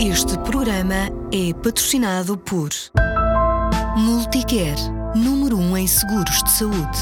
Este programa é patrocinado por Multicare, número 1 um em seguros de saúde.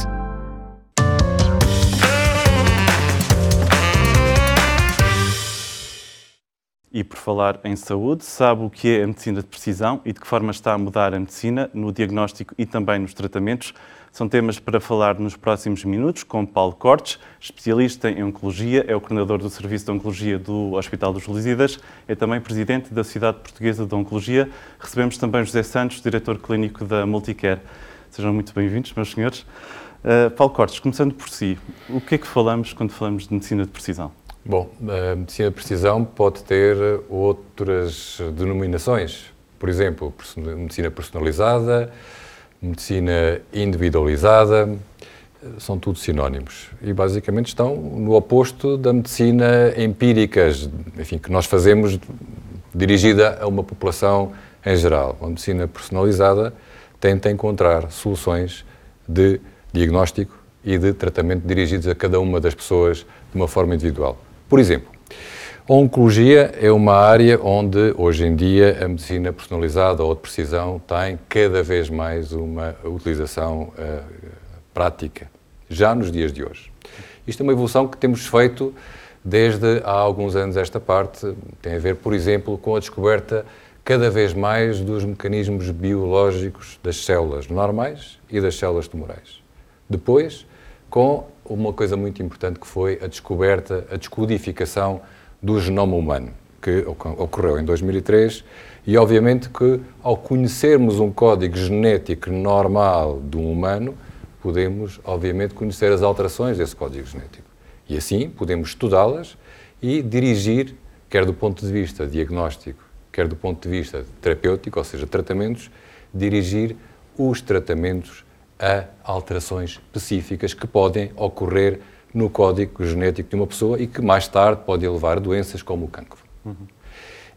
E por falar em saúde, sabe o que é a medicina de precisão e de que forma está a mudar a medicina no diagnóstico e também nos tratamentos? São temas para falar nos próximos minutos com Paulo Cortes, especialista em Oncologia, é o coordenador do Serviço de Oncologia do Hospital dos Lusíadas, é também presidente da Sociedade Portuguesa de Oncologia. Recebemos também José Santos, diretor clínico da Multicare. Sejam muito bem-vindos, meus senhores. Uh, Paulo Cortes, começando por si, o que é que falamos quando falamos de medicina de precisão? Bom, a medicina de precisão pode ter outras denominações. Por exemplo, medicina personalizada, medicina individualizada, são tudo sinónimos e basicamente estão no oposto da medicina empírica, enfim, que nós fazemos dirigida a uma população em geral. A medicina personalizada tenta encontrar soluções de diagnóstico e de tratamento dirigidos a cada uma das pessoas de uma forma individual. Por exemplo, oncologia é uma área onde, hoje em dia, a medicina personalizada ou de precisão tem cada vez mais uma utilização uh, prática, já nos dias de hoje. Isto é uma evolução que temos feito desde há alguns anos esta parte. Tem a ver, por exemplo, com a descoberta cada vez mais dos mecanismos biológicos das células normais e das células tumorais. Depois, com uma coisa muito importante que foi a descoberta, a descodificação do genoma humano, que ocorreu em 2003, e obviamente que ao conhecermos um código genético normal de um humano, podemos obviamente conhecer as alterações desse código genético. E assim podemos estudá-las e dirigir, quer do ponto de vista diagnóstico, quer do ponto de vista terapêutico, ou seja, tratamentos, dirigir os tratamentos a alterações específicas que podem ocorrer no código genético de uma pessoa e que mais tarde pode levar a doenças como o cancro. Uhum.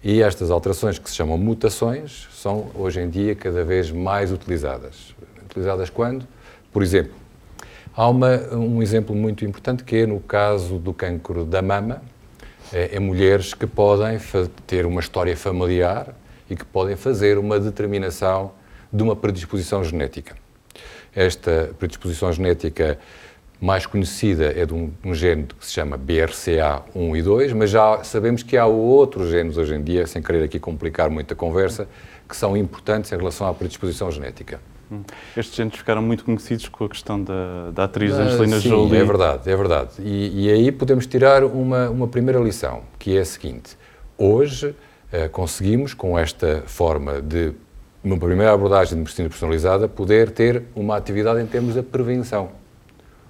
E estas alterações, que se chamam mutações, são hoje em dia cada vez mais utilizadas. Utilizadas quando? Por exemplo, há uma, um exemplo muito importante que é no caso do cancro da mama, é, é mulheres que podem ter uma história familiar e que podem fazer uma determinação de uma predisposição genética. Esta predisposição genética mais conhecida é de um, um gene que se chama BRCA1 e 2, mas já sabemos que há outros genes hoje em dia, sem querer aqui complicar muito a conversa, que são importantes em relação à predisposição genética. Hum. Estes genes ficaram muito conhecidos com a questão da, da atriz ah, Angelina sim, Jolie. é verdade, é verdade. E, e, aí podemos tirar uma, uma primeira lição, que é a seguinte. Hoje eh, conseguimos, com esta forma de, uma primeira abordagem de medicina personalizada, poder ter uma atividade em termos da prevenção.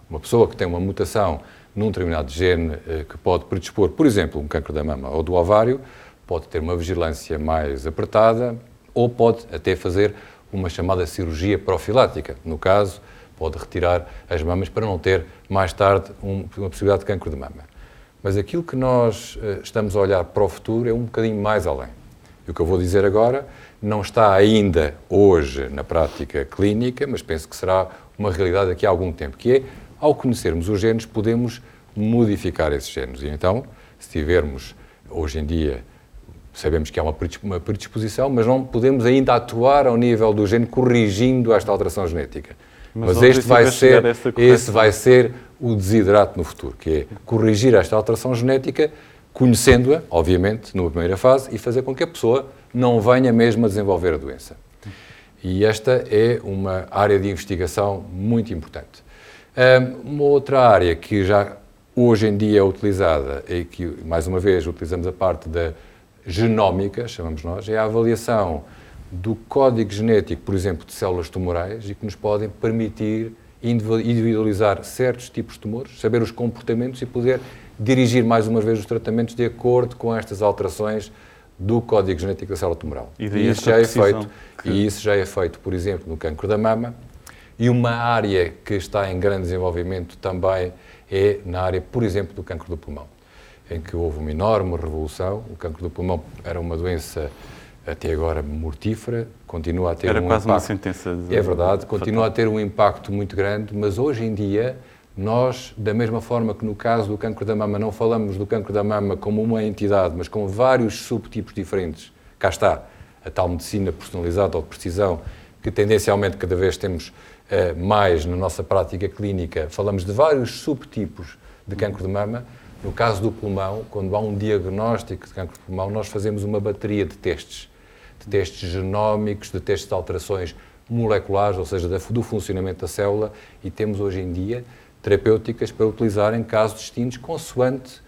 Uma pessoa que tem uma mutação num determinado gene eh, que pode predispor, por exemplo, um câncer da mama ou do ovário, pode ter uma vigilância mais apertada ou pode até fazer uma chamada cirurgia profilática. No caso, pode retirar as mamas para não ter mais tarde um, uma possibilidade de câncer de mama. Mas aquilo que nós uh, estamos a olhar para o futuro é um bocadinho mais além. E o que eu vou dizer agora não está ainda hoje na prática clínica, mas penso que será uma realidade daqui a algum tempo, que é ao conhecermos os genes, podemos modificar esses genes. E então, se tivermos, hoje em dia, sabemos que há uma predisposição, mas não podemos ainda atuar ao nível do gene corrigindo esta alteração genética. Mas, mas este vai ser, esse vai ser o desidrato no futuro, que é corrigir esta alteração genética, conhecendo-a, obviamente, numa primeira fase, e fazer com que a pessoa não venha mesmo a desenvolver a doença. E esta é uma área de investigação muito importante. Uma outra área que já hoje em dia é utilizada e que, mais uma vez, utilizamos a parte da genómica, chamamos nós, é a avaliação do código genético, por exemplo, de células tumorais e que nos podem permitir individualizar certos tipos de tumores, saber os comportamentos e poder dirigir mais uma vez os tratamentos de acordo com estas alterações do código genético da célula tumoral. E, e isso já é feito, que... e isso já é feito, por exemplo, no cancro da mama, e uma área que está em grande desenvolvimento também é na área, por exemplo, do cancro do pulmão, em que houve uma enorme revolução. O cancro do pulmão era uma doença até agora mortífera, continua a ter era um quase impacto. uma sentença de... É verdade, continua a ter um impacto muito grande, mas hoje em dia nós, da mesma forma que no caso do cancro da mama não falamos do cancro da mama como uma entidade, mas com vários subtipos diferentes cá está a tal medicina personalizada ou de precisão, que tendencialmente cada vez temos mais na nossa prática clínica. Falamos de vários subtipos de cancro de mama. No caso do pulmão, quando há um diagnóstico de cancro de pulmão, nós fazemos uma bateria de testes, de testes genómicos, de testes de alterações moleculares, ou seja, do funcionamento da célula, e temos hoje em dia terapêuticas para utilizar em casos distintos, consoante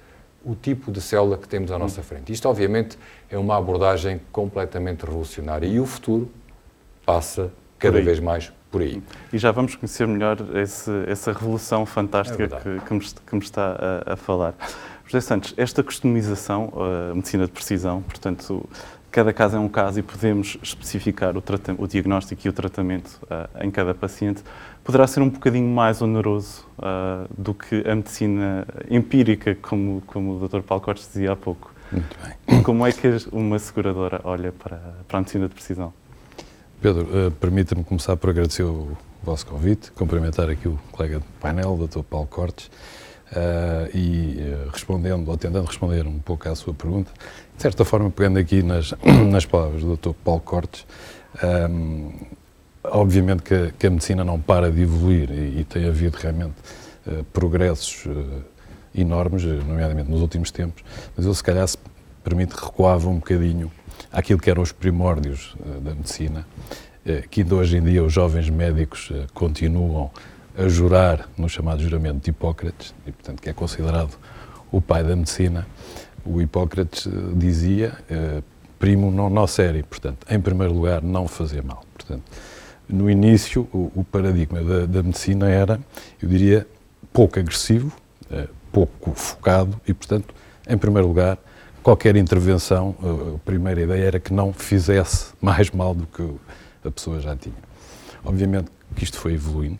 o tipo de célula que temos à nossa frente. Isto, obviamente, é uma abordagem completamente revolucionária e o futuro passa cada vez mais por aí. E já vamos conhecer melhor esse, essa revolução fantástica é que, que, me, que, me, está a, a, falar. José Santos, esta customização, a medicina de precisão, portanto, cada caso é um caso e podemos especificar o, o diagnóstico e o tratamento uh, em cada paciente, poderá ser um bocadinho mais oneroso uh, do que a medicina empírica, como, como o Dr. Paulo Cortes dizia há pouco. Muito bem. Como é que uma seguradora olha para, para a medicina de precisão? Pedro, uh, permita-me começar por agradecer o vosso convite, cumprimentar aqui o colega de painel, o Dr. Paulo Cortes, uh, e uh, respondendo, ou tentando responder um pouco à sua pergunta, de certa forma, pegando aqui nas, nas palavras do Dr. Paulo Cortes, um, obviamente que a, que a, medicina não para de evoluir e, e tem havido realmente progressos enormes, nomeadamente nos últimos tempos, mas eu se calhar, se permite, recuava um bocadinho àquilo que eram os primórdios uh, da medicina, uh, que ainda hoje em dia os jovens médicos uh, continuam a jurar no chamado juramento de Hipócrates, e portanto que é considerado o pai da medicina. O Hipócrates dizia, primo non nocere, portanto, em primeiro lugar, não fazer mal. Portanto, no início, o, o paradigma da, da, medicina era, eu diria, pouco agressivo, pouco focado e, portanto, em primeiro lugar, qualquer intervenção, a primeira ideia era que não fizesse mais mal do que a pessoa já tinha. Obviamente que isto foi evoluindo,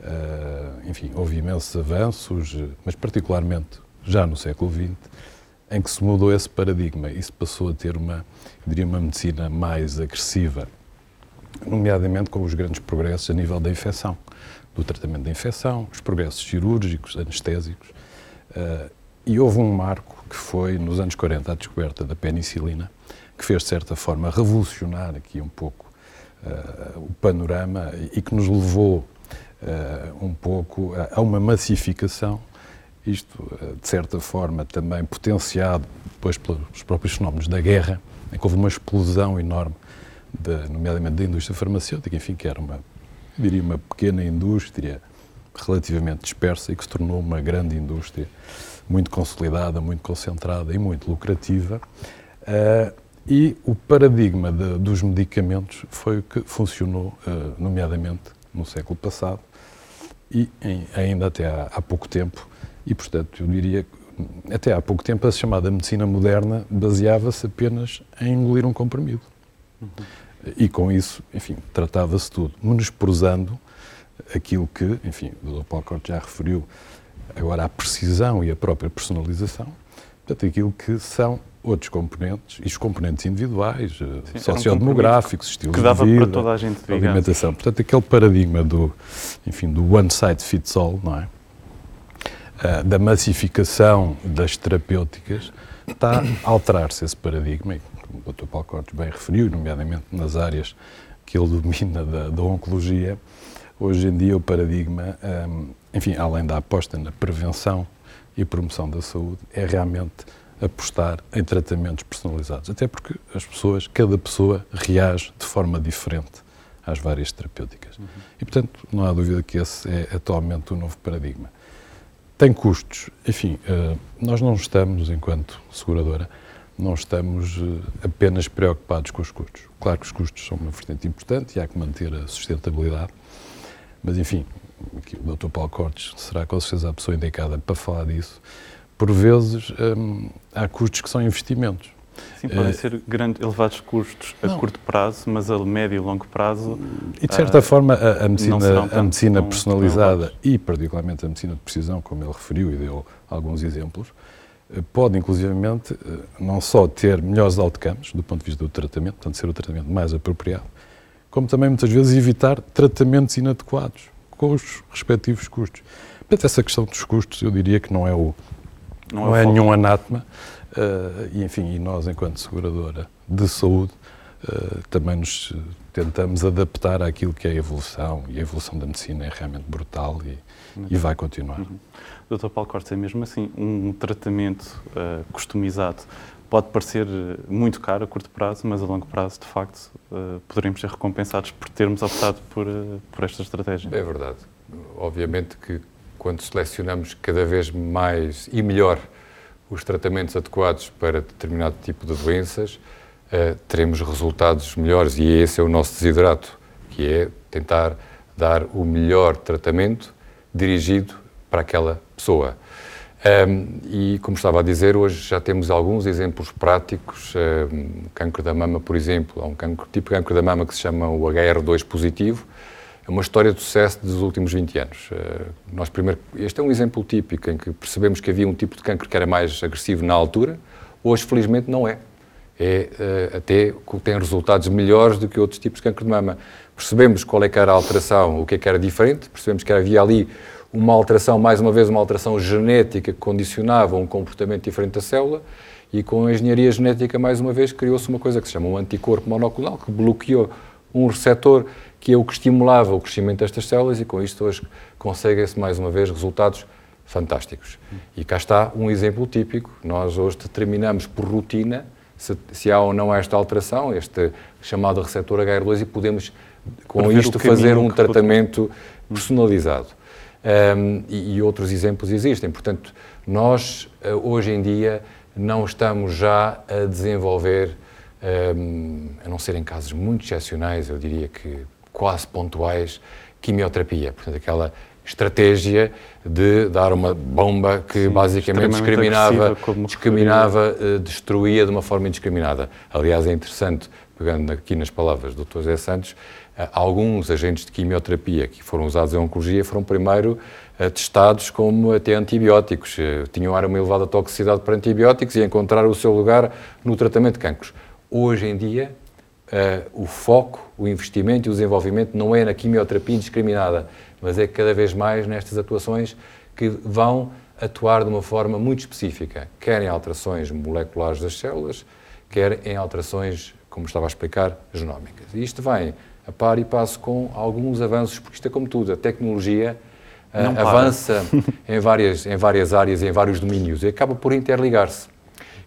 uh, enfim, houve imensos avanços, mas particularmente já no século XX, em que se mudou esse paradigma e se passou a ter uma, diria, uma medicina mais agressiva, nomeadamente com os grandes progressos a nível da infecção, do tratamento da infecção, os progressos cirúrgicos, anestésicos, uh, e houve um marco que foi, nos anos 40, a descoberta da penicilina, que fez, de certa forma, revolucionar aqui um pouco uh, o panorama e que nos levou uh, um pouco a, a, uma massificação, isto, uh, de certa forma, também potenciado depois pelos próprios fenómenos da guerra, em que houve uma explosão enorme, de, nomeadamente da indústria farmacêutica, enfim, que era uma, diria, uma pequena indústria relativamente dispersa e que se tornou uma grande indústria muito consolidada, muito concentrada e muito lucrativa. Uh, e o paradigma de, dos medicamentos foi o que funcionou, uh, nomeadamente no século passado e em, ainda até há, há, pouco tempo. E, portanto, eu diria que até há pouco tempo a chamada medicina moderna baseava-se apenas em engolir um comprimido. Uhum. E com isso, enfim, tratava-se tudo, menosprezando aquilo que, enfim, o Dr. Paulo Corte já referiu, Agora, a precisão e a própria personalização, portanto, aquilo que são outros componentes, e os componentes individuais, eh, Sim, sociodemográficos, um estilos que dava de vida, para toda a gente alimentação. Portanto, aquele paradigma do, enfim, do one size fits all, não é? Uh, da massificação das terapêuticas, está a alterar-se esse paradigma, e como o Dr. Paulo Cortes bem referiu, nomeadamente nas áreas que ele domina da, da oncologia, hoje em dia o paradigma um, enfim, além da aposta na prevenção e promoção da saúde, é realmente apostar em tratamentos personalizados. Até porque as pessoas, cada pessoa reage de forma diferente às várias terapêuticas. Uhum. E, portanto, não há dúvida que esse é atualmente o novo paradigma. Tem custos. Enfim, eh, nós não estamos, enquanto seguradora, não estamos eh, apenas preocupados com os custos. Claro que os custos são uma vertente importante e há que manter a sustentabilidade, mas, enfim, o Dr. Paulo Cortes será com certeza a pessoa indicada para falar disso. Por vezes hum, há custos que são investimentos. Sim, podem uh, ser grandes, elevados custos a não. curto prazo, mas a médio e longo prazo. E de certa uh, forma, a, a medicina, a medicina personalizada e, particularmente, a medicina de precisão, como ele referiu e deu alguns exemplos, uh, pode, inclusivamente, não só ter melhores outcomes do ponto de vista do tratamento, portanto, ser o tratamento mais apropriado, como também, muitas vezes, evitar tratamentos inadequados com os respectivos custos. Portanto, essa questão dos custos, eu diria que não é, o, não, é não é, é nenhum anátema, e, enfim, e nós, enquanto seguradora de saúde, também nos tentamos adaptar àquilo que é a evolução, e a evolução da medicina é realmente brutal e, e vai continuar. Uhum. Dr. Paulo Cortes, é mesmo assim, um tratamento uh, customizado pode parecer muito caro a curto prazo, mas a longo prazo, de facto, uh, poderemos ser recompensados por termos optado por, uh, por esta estratégia. É verdade. Obviamente que quando selecionamos cada vez mais e melhor os tratamentos adequados para determinado tipo de doenças, uh, teremos resultados melhores e esse é o nosso desidrato, que é tentar dar o melhor tratamento dirigido para aquela pessoa. Um, e, como estava a dizer, hoje já temos alguns exemplos práticos. Um, cancro da mama, por exemplo, há um cancro, tipo de cancro da mama que se chama o HR2 positivo. É uma história de sucesso dos últimos 20 anos. Uh, nós primeiro, este é um exemplo típico em que percebemos que havia um tipo de cancro que era mais agressivo na altura. Hoje, felizmente, não é. É uh, até tem resultados melhores do que outros tipos de cancro de mama. Percebemos qual é que era a alteração, o que é que era diferente, percebemos que havia ali uma alteração, mais uma vez, uma alteração genética que condicionava um comportamento diferente da célula e com a engenharia genética, mais uma vez, criou-se uma coisa que se chama um anticorpo monoclonal, que bloqueou um receptor que é o que estimulava o crescimento destas células e com isto hoje conseguem-se, mais uma vez, resultados fantásticos. E cá está um exemplo típico. Nós hoje determinamos por rotina se, se há ou não esta alteração, este chamado receptor HR2, e podemos, com isto, fazer um tratamento personalizado um, e, e, outros exemplos existem. Portanto, nós uh, hoje em dia não estamos já a desenvolver, um, a não ser em casos muito excepcionais, eu diria que quase pontuais, quimioterapia. Portanto, aquela estratégia de dar uma bomba que Sim, basicamente discriminava, discriminava uh, destruía de uma forma indiscriminada. Aliás, é interessante, pegando aqui nas palavras do Dr. José Santos, eh, alguns agentes de quimioterapia que foram usados em oncologia foram primeiro eh, testados como até antibióticos. Eh, tinham uma elevada toxicidade para antibióticos e encontraram o seu lugar no tratamento de cancros. Hoje em dia, o foco, o investimento e o desenvolvimento não é na quimioterapia indiscriminada, mas é cada vez mais nestas atuações que vão atuar de uma forma muito específica, quer em alterações moleculares das células, quer em alterações, como estava a explicar, genómicas. E isto vem a par e passo com alguns avanços, porque isto é como tudo, a tecnologia uh, avança em várias, em várias áreas, em vários domínios, e acaba por interligar-se.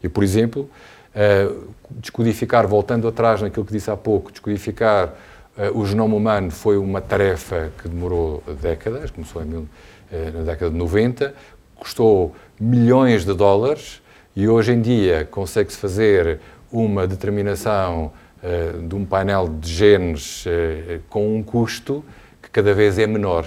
E, por exemplo, uh, descodificar, voltando atrás naquilo que disse há pouco, descodificar uh, o genoma humano foi uma tarefa que demorou décadas, começou mil, na década de 90, custou milhões de dólares e hoje em dia consegue-se fazer uma determinação eh, de um painel de genes uh, com um custo que cada vez é menor.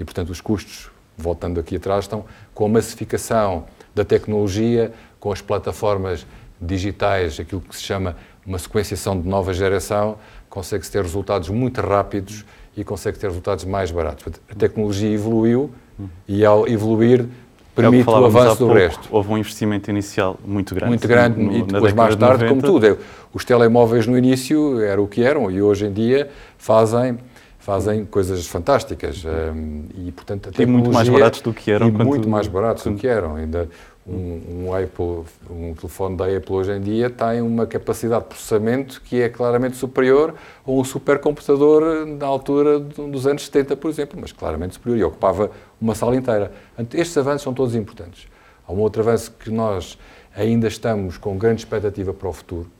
E, portanto, os custos, voltando aqui atrás, estão com a massificação da tecnologia, com as plataformas digitais, aquilo que se chama uma sequenciação de nova geração, consegue-se ter resultados muito rápidos e consegue ter resultados mais baratos. A tecnologia evoluiu e, ao evoluir, permite é o, o avanço do resto. Houve um investimento inicial muito grande. Muito grande no, e depois mais tarde, de como tudo. Os telemóveis no início eram o que eram e hoje em dia fazem fazem coisas fantásticas um, e portanto a e muito mais baratos do que eram e muito mais baratos do que eram ainda um, um, Apple, um telefone da Apple hoje em dia tem uma capacidade de processamento que é claramente superior a um supercomputador na altura dos anos 70, por exemplo, mas claramente superior e ocupava uma sala inteira. Estes avanços são todos importantes. Há um outro avanço que nós ainda estamos com grande expectativa para o futuro.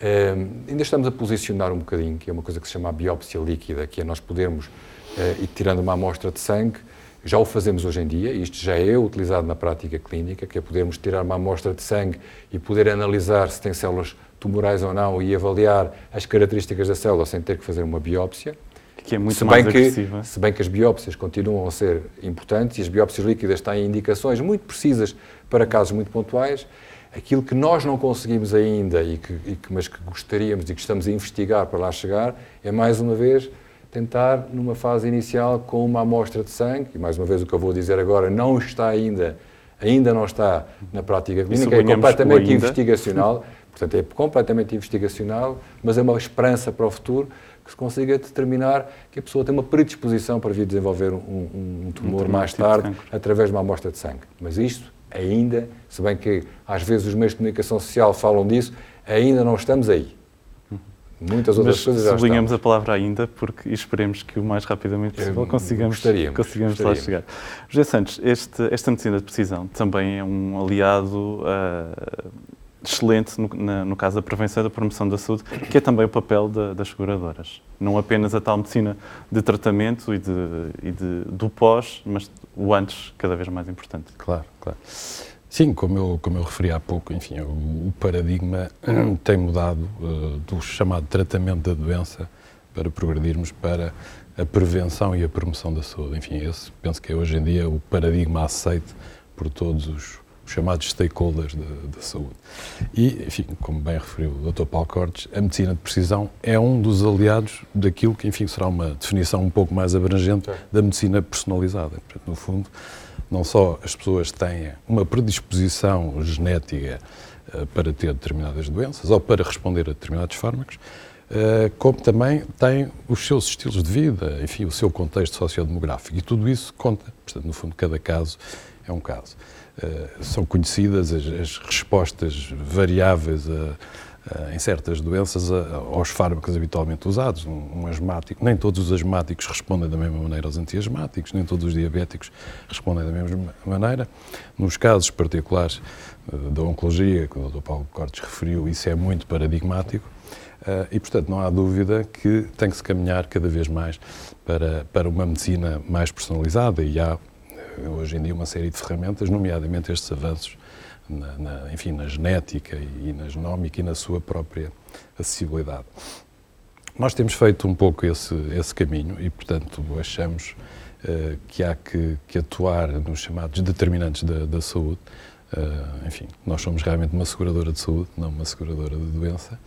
Um, ainda estamos a posicionar um bocadinho, que é uma coisa que se chama a biópsia líquida, que é nós podermos, uh, ir tirando uma amostra de sangue, já o fazemos hoje em dia, isto já é utilizado na prática clínica, que é podermos tirar uma amostra de sangue e poder analisar se tem células tumorais ou não e avaliar as características da célula sem ter que fazer uma biópsia. Que é muito se mais que, Se bem que as biópsias continuam a ser importantes e as biópsias líquidas têm indicações muito precisas para casos muito pontuais, aquilo que nós não conseguimos ainda, e que, e que, mas que gostaríamos e que estamos a investigar para lá chegar, é mais uma vez tentar, numa fase inicial, com uma amostra de sangue, e mais uma vez o que eu vou dizer agora não está ainda, ainda não está na prática clínica, é completamente investigacional, portanto é completamente investigacional, mas é uma esperança para o futuro que se consiga determinar que a pessoa tem uma predisposição para vir desenvolver um, um, um tumor um mais tarde, de através de uma amostra de sangue. Mas isto ainda, se bem que às vezes os meios de comunicação social falam disso, ainda não estamos aí. Muitas outras Mas coisas já sublinhamos estamos. a palavra ainda porque esperemos que o mais rapidamente possível consigamos, gostaríamos, consigamos lá gostaríamos. chegar. José Santos, este, esta medicina de precisão também é um aliado ah, excelente no, na- no caso da prevenção e da promoção da saúde, que é também o papel da- das seguradoras. Não apenas a tal medicina de tratamento e, de, e de- do pós, mas o antes cada vez mais importante. Claro, claro. Sim, como eu, como eu referi há pouco, enfim, o, o paradigma tem mudado eh, do chamado tratamento da doença para progredirmos para a prevenção e a promoção da saúde. Enfim, esse penso que é hoje em dia o paradigma aceito por todos os, os chamados stakeholders da, da saúde. E, enfim, como bem referiu o Dr. Paulo Cortes, a medicina de precisão é um dos aliados daquilo que, enfim, será uma definição um pouco mais abrangente da medicina personalizada. Portanto, no fundo, não só as pessoas têm uma predisposição genética eh, para ter determinadas doenças ou para responder a determinados fármacos, eh, como também têm os seus estilos de vida, enfim, o seu contexto sociodemográfico. E tudo isso conta. Portanto, no fundo, cada caso é um caso. Eh, são conhecidas as, as respostas variáveis a, a, em certas doenças aos fármacos habitualmente usados. Um, asmático, nem todos os asmáticos respondem da mesma maneira aos antiasmáticos, nem todos os diabéticos respondem da mesma maneira. Nos casos particulares eh, da oncologia, que o Dr. Paulo Cortes referiu, isso é muito paradigmático. Uh, e, portanto, não há dúvida que tem que se caminhar cada vez mais para, para uma medicina mais personalizada e há, hoje em dia, uma série de ferramentas, nomeadamente estes avanços, na, na, enfim, na genética e na genómica e na sua própria acessibilidade. Nós temos feito um pouco esse, esse caminho e, portanto, achamos uh, que há que, que, atuar nos chamados determinantes da, da saúde. enfim, nós somos realmente uma seguradora de saúde, não uma seguradora de doença.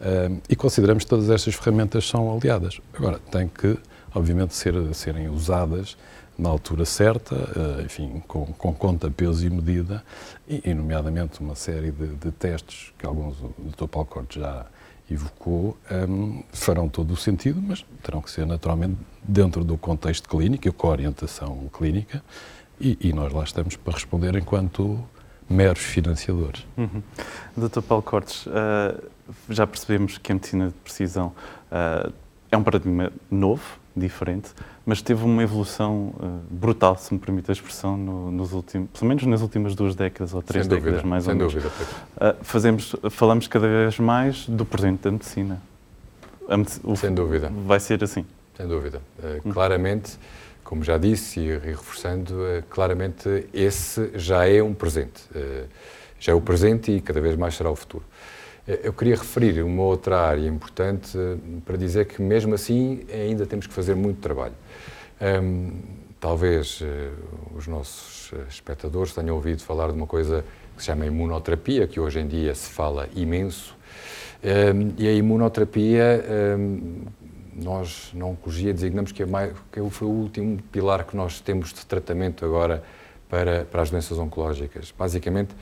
Uh, e consideramos que todas estas ferramentas são aliadas. Agora, tem que, obviamente, ser, serem usadas na altura certa, uh, enfim, com, com, conta, peso e medida, e, e nomeadamente, uma série de, de, testes que alguns o Dr. Paulo Cortes já evocou, um, farão todo o sentido, mas terão que ser naturalmente dentro do contexto clínico e com a orientação clínica, e, e nós lá estamos para responder enquanto meros financiadores. Uhum. Dr. Paulo Cortes, uh, já percebemos que a medicina de precisão uh, é um paradigma novo, diferente, mas teve uma evolução uh, brutal, se me permite a expressão, no, nos últimos, pelo menos nas últimas duas décadas ou três sem décadas, dúvida, mais ou menos. Dúvida, fazemos, falamos cada vez mais do presente da medicina. Medic o, sem dúvida. Vai ser assim. Sem dúvida. claramente como já disse e reforçando, claramente esse já é um presente. Já é o presente e cada vez mais será o futuro. Eu queria referir uma outra área importante para dizer que, mesmo assim, ainda temos que fazer muito trabalho. Talvez os nossos espectadores tenham ouvido falar de uma coisa que se chama imunoterapia, que hoje em dia se fala imenso. E a imunoterapia nós, na Oncologia, designamos que, é mais, que foi o último pilar que nós temos de tratamento agora para, para as doenças oncológicas. Basicamente,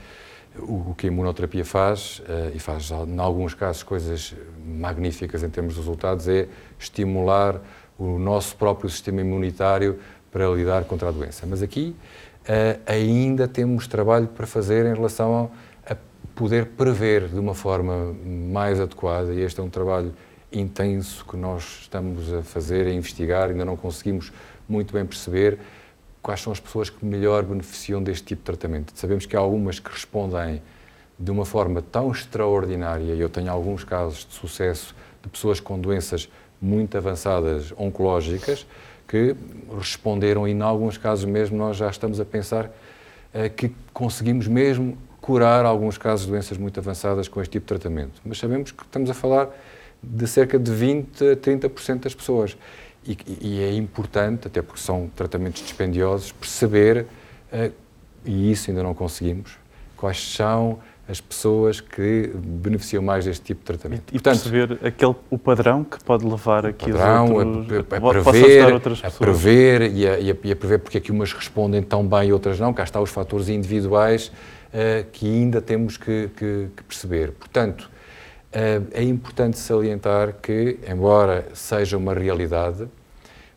o, que a imunoterapia faz, uh, e faz, em alguns casos, coisas magníficas em termos de resultados, é estimular o nosso próprio sistema imunitário para lidar contra a doença. Mas aqui uh, ainda temos trabalho para fazer em relação a, a poder prever de uma forma mais adequada, e este é um trabalho intenso que nós estamos a fazer, a investigar, ainda não conseguimos muito bem perceber quais são as pessoas que melhor beneficiam deste tipo de tratamento. Sabemos que há algumas que respondem de uma forma tão extraordinária, e eu tenho alguns casos de sucesso de pessoas com doenças muito avançadas oncológicas que responderam e, em alguns casos mesmo, nós já estamos a pensar uh, que conseguimos mesmo curar alguns casos de doenças muito avançadas com este tipo de tratamento. Mas sabemos que estamos a falar de cerca de 20 a 30% das pessoas. E, e, é importante, até porque são tratamentos dispendiosos, perceber, uh, e isso ainda não conseguimos, quais são as pessoas que beneficiam mais deste tipo de tratamento. E, e Portanto, perceber aquele, o padrão que pode levar aqui padrão, os outros, a, a, a prever, outras a prever e a, e, e a prever porque é que umas respondem tão bem e outras não. Cá está os fatores individuais uh, que ainda temos que, que, que perceber. Portanto, Uh, é importante salientar que, embora seja uma realidade,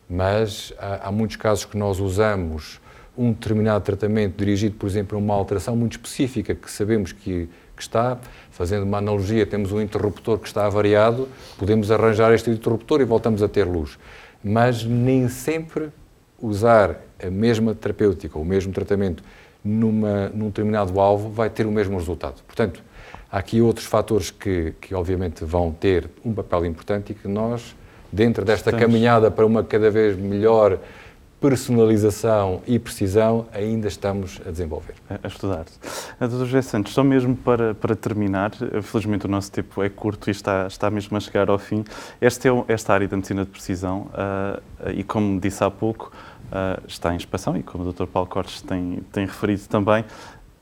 mas há, há, muitos casos que nós usamos um determinado tratamento dirigido, por exemplo, a uma alteração muito específica que sabemos que, que está, fazendo uma analogia, temos um interruptor que está avariado, podemos arranjar este interruptor e voltamos a ter luz. Mas nem sempre usar a mesma terapêutica, o mesmo tratamento numa, num determinado alvo vai ter o mesmo resultado. Portanto, há aqui outros fatores que, que obviamente vão ter um papel importante e que nós, dentro desta Estamos. caminhada para uma cada vez melhor personalização e precisão ainda estamos a desenvolver. A, estudar. A Dr. José Santos, só mesmo para, para terminar, felizmente o nosso tempo é curto e está, está mesmo a chegar ao fim. Esta, é, esta área da medicina de precisão, uh, e como disse há pouco, uh, está em expansão, e como o Dr. Paulo Cortes tem, tem referido também,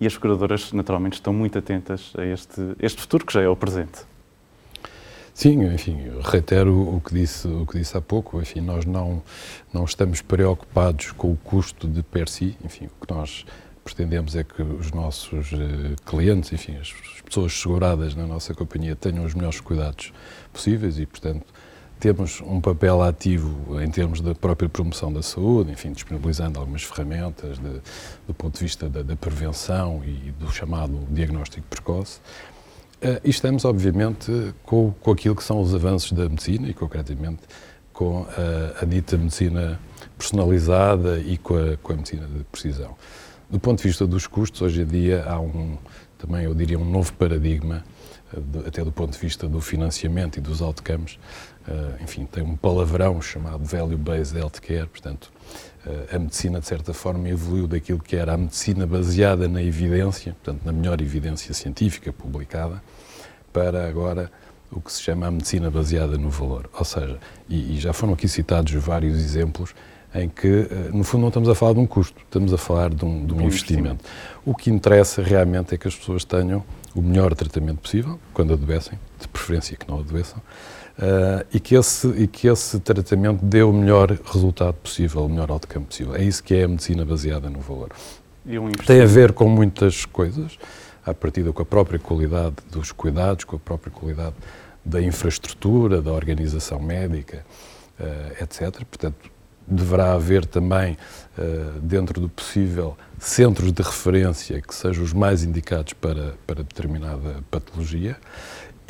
e as seguradoras naturalmente estão muito atentas a este, este futuro que já é o presente. Sim, enfim, reitero o que disse, o que disse há pouco, enfim, nós não, não estamos preocupados com o custo de per si, enfim, o que nós pretendemos é que os nossos uh, clientes, enfim, as pessoas seguradas na nossa companhia tenham os melhores cuidados possíveis e, portanto, temos um papel ativo em termos da própria promoção da saúde, enfim, disponibilizando algumas ferramentas de, do ponto de vista da, da prevenção e do chamado diagnóstico precoce, e estamos, obviamente, com, com aquilo que são os avanços da medicina e, concretamente, com a, a dita medicina personalizada e com a, com a, medicina de precisão. Do ponto de vista dos custos, hoje em dia há um, também, eu diria, um novo paradigma, de, até do ponto de vista do financiamento e dos outcomes. Uh, enfim, tem um palavrão chamado Value-Based Healthcare, portanto, a medicina, de certa forma, evoluiu daquilo que era a medicina baseada na evidência, portanto, na melhor evidência científica publicada, para agora o que se chama a medicina baseada no valor. Ou seja, e, e já foram aqui citados vários exemplos em que, eh, no fundo, não estamos a falar de um custo, estamos a falar de um, de um investimento. O que interessa realmente é que as pessoas tenham o melhor tratamento possível, quando adoecem, de preferência que não adoeçam, uh, e, que esse, e que esse tratamento dê o melhor resultado possível, o melhor outcome possível. É isso que é a medicina baseada no valor. Um Tem a ver com muitas coisas, à partida com a própria qualidade dos cuidados, com a própria qualidade da infraestrutura, da organização médica, uh, eh, etc. Portanto, deverá haver também, uh, dentro do possível, centros de referência que sejam os mais indicados para, para determinada patologia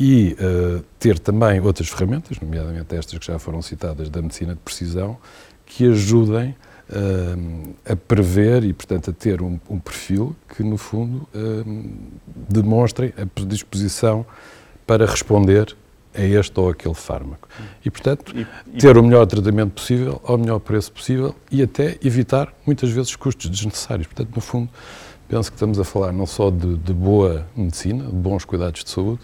e uh, ter também outras ferramentas, nomeadamente estas que já foram citadas da medicina de precisão, que ajudem uh, a prever e, portanto, a ter um, um perfil que, no fundo, uh, demonstre a predisposição para responder a este ou aquele fármaco. E, portanto, e, e... ter o melhor tratamento possível, ao melhor preço possível e até evitar, muitas vezes, custos desnecessários. Portanto, no fundo, penso que estamos a falar não só de, de boa medicina, de bons cuidados de saúde,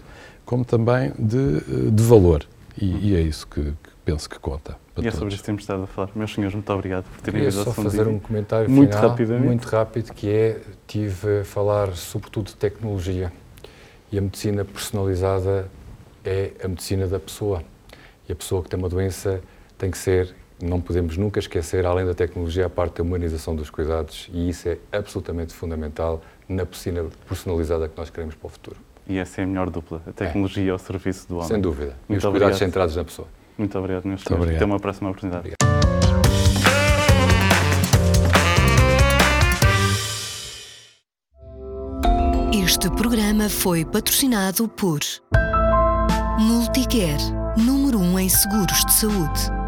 como também de, de valor. E, e é isso que, que, penso que conta. e é sobre isso que temos estado a falar. Meus senhores, muito obrigado por terem vindo só fazer um comentário muito final, rapidamente. muito rápido, que é, tive a falar sobretudo de tecnologia. E a medicina personalizada é a medicina da pessoa. E a pessoa que tem uma doença tem que ser, não podemos nunca esquecer, além da tecnologia, a parte da humanização dos cuidados. E isso é absolutamente fundamental na medicina personalizada que nós queremos para o futuro. E essa é a melhor dupla, a tecnologia é. ao serviço do homem. Sem dúvida. E os cuidados centrados na pessoa. Muito obrigado, meus senhores. Até uma próxima oportunidade. Obrigado. Este programa foi patrocinado por Multicare, número 1 um em seguros de saúde.